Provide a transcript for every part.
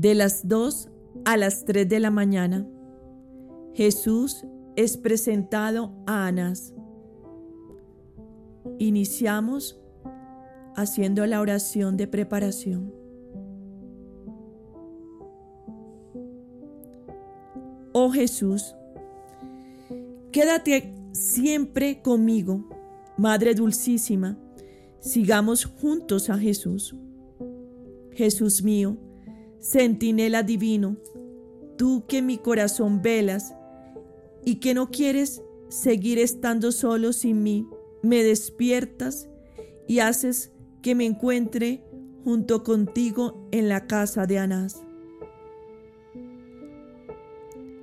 De las dos a las tres de la mañana, Jesús es presentado a Anás. Iniciamos haciendo la oración de preparación. Oh Jesús, quédate siempre conmigo, Madre Dulcísima, sigamos juntos a Jesús. Jesús mío, centinela divino, tú que mi corazón velas y que no quieres seguir estando solo sin mí, me despiertas y haces que me encuentre junto contigo en la casa de Anás.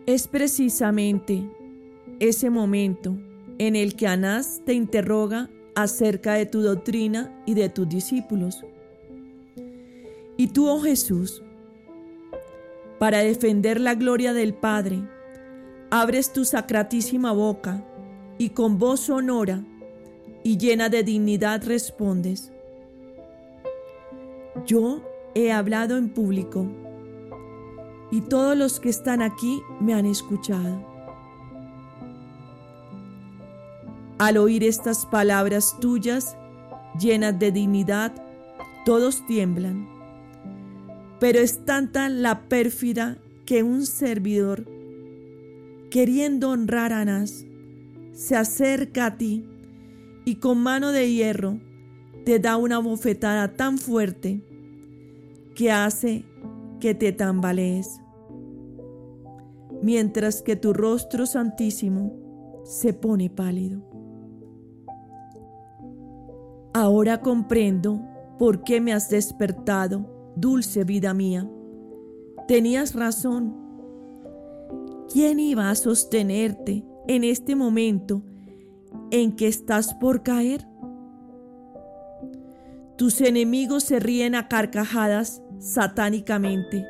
Es precisamente ese momento en el que Anás te interroga acerca de tu doctrina y de tus discípulos. Y tú, oh Jesús, para defender la gloria del Padre, abres tu sacratísima boca y con voz sonora y llena de dignidad respondes, yo he hablado en público y todos los que están aquí me han escuchado. Al oír estas palabras tuyas, llenas de dignidad, todos tiemblan. Pero es tanta la pérfida que un servidor, queriendo honrar a Anás, se acerca a ti y con mano de hierro te da una bofetada tan fuerte que hace que te tambalees, mientras que tu rostro santísimo se pone pálido. Ahora comprendo por qué me has despertado, dulce vida mía. Tenías razón. ¿Quién iba a sostenerte en este momento en que estás por caer? Tus enemigos se ríen a carcajadas satánicamente,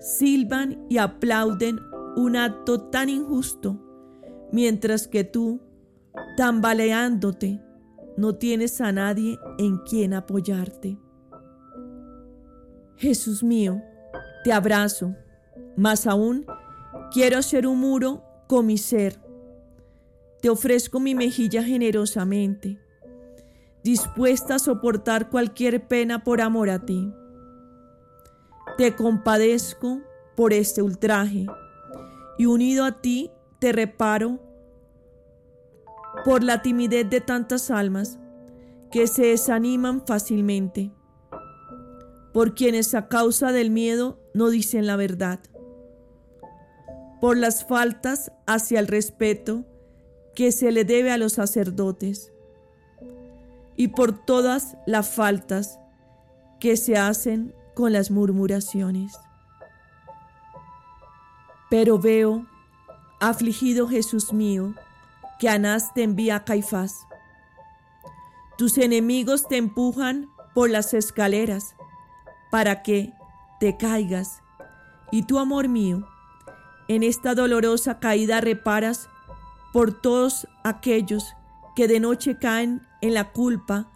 silban y aplauden un acto tan injusto, mientras que tú, tambaleándote, no tienes a nadie en quien apoyarte. Jesús mío, te abrazo, más aún quiero hacer un muro con mi ser. Te ofrezco mi mejilla generosamente, dispuesta a soportar cualquier pena por amor a ti. Te compadezco por este ultraje y unido a ti te reparo por la timidez de tantas almas que se desaniman fácilmente, por quienes a causa del miedo no dicen la verdad, por las faltas hacia el respeto que se le debe a los sacerdotes y por todas las faltas que se hacen con las murmuraciones. Pero veo, afligido Jesús mío, que Anás te envía a Caifás. Tus enemigos te empujan por las escaleras para que te caigas. Y tu amor mío, en esta dolorosa caída reparas por todos aquellos que de noche caen en la culpa,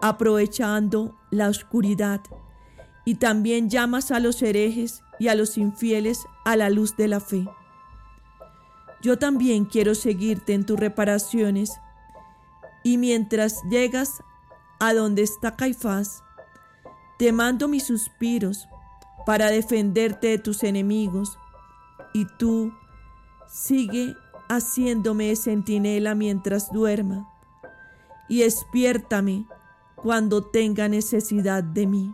aprovechando la oscuridad. Y también llamas a los herejes y a los infieles a la luz de la fe. Yo también quiero seguirte en tus reparaciones y mientras llegas a donde está Caifás, te mando mis suspiros para defenderte de tus enemigos y tú sigue haciéndome centinela mientras duerma y despiértame cuando tenga necesidad de mí.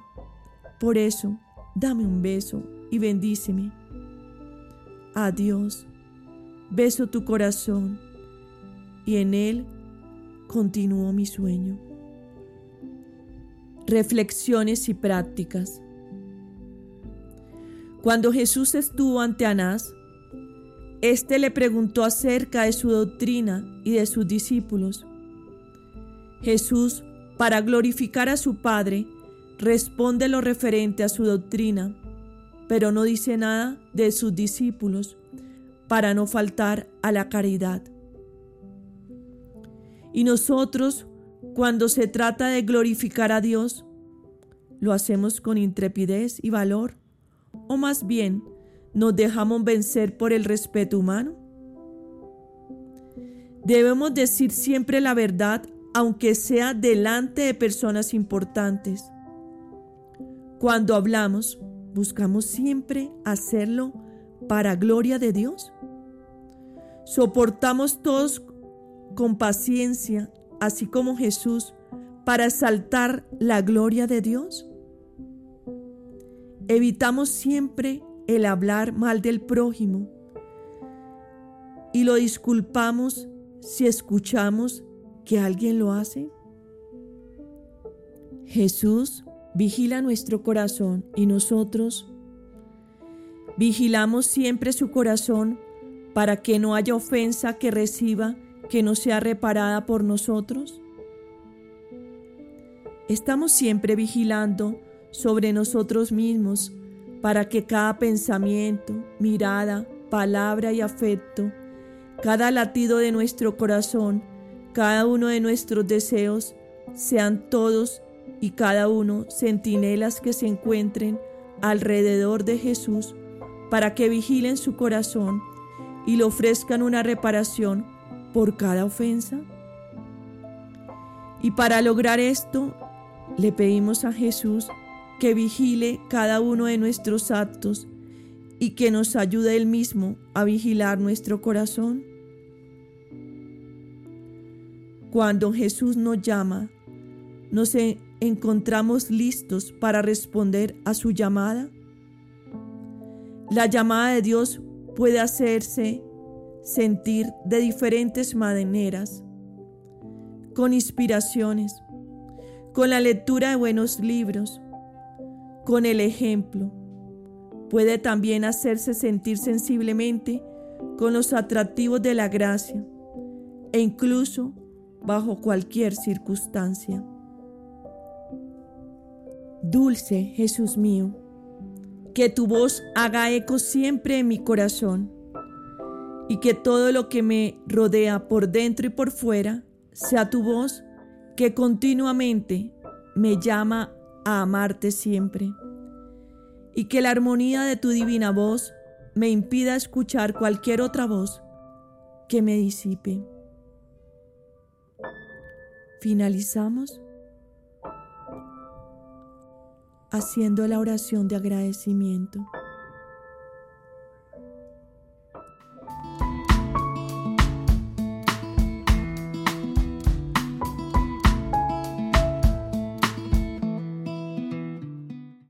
Por eso, dame un beso y bendíceme. Adiós beso tu corazón y en él continúo mi sueño. Reflexiones y prácticas. Cuando Jesús estuvo ante Anás, éste le preguntó acerca de su doctrina y de sus discípulos. Jesús, para glorificar a su Padre, responde lo referente a su doctrina, pero no dice nada de sus discípulos para no faltar a la caridad. Y nosotros, cuando se trata de glorificar a Dios, ¿lo hacemos con intrepidez y valor ¿O más bien nos dejamos vencer por el respeto humano? Debemos decir siempre la verdad aunque sea delante de personas importantes. Cuando hablamos, buscamos siempre hacerlo para gloria de Dios. Soportamos todos con paciencia, así como Jesús, para exaltar la gloria de Dios. Evitamos siempre el hablar mal del prójimo y lo disculpamos si escuchamos que alguien lo hace. Jesús vigila nuestro corazón y nosotros vigilamos siempre su corazón para que no haya ofensa que reciba que no sea reparada por nosotros. Estamos siempre vigilando sobre nosotros mismos para que cada pensamiento, mirada, palabra y afecto, cada latido de nuestro corazón, cada uno de nuestros deseos, sean todos y cada uno centinelas que se encuentren alrededor de Jesús para que vigilen su corazón y le ofrezcan una reparación por cada ofensa. Y para lograr esto, le pedimos a Jesús que vigile cada uno de nuestros actos y que nos ayude Él mismo a vigilar nuestro corazón. Cuando Jesús nos llama, nos encontramos listos para responder a su llamada. La llamada de Dios puede hacerse sentir de diferentes maneras, con inspiraciones, con la lectura de buenos libros, con el ejemplo. Puede también hacerse sentir sensiblemente con los atractivos de la gracia e incluso bajo cualquier circunstancia. Dulce Jesús mío, que tu voz haga eco siempre en mi corazón y que todo lo que me rodea por dentro y por fuera sea tu voz que continuamente me llama a amarte siempre y que la armonía de tu divina voz me impida escuchar cualquier otra voz que me disipe. Finalizamos haciendo la oración de agradecimiento.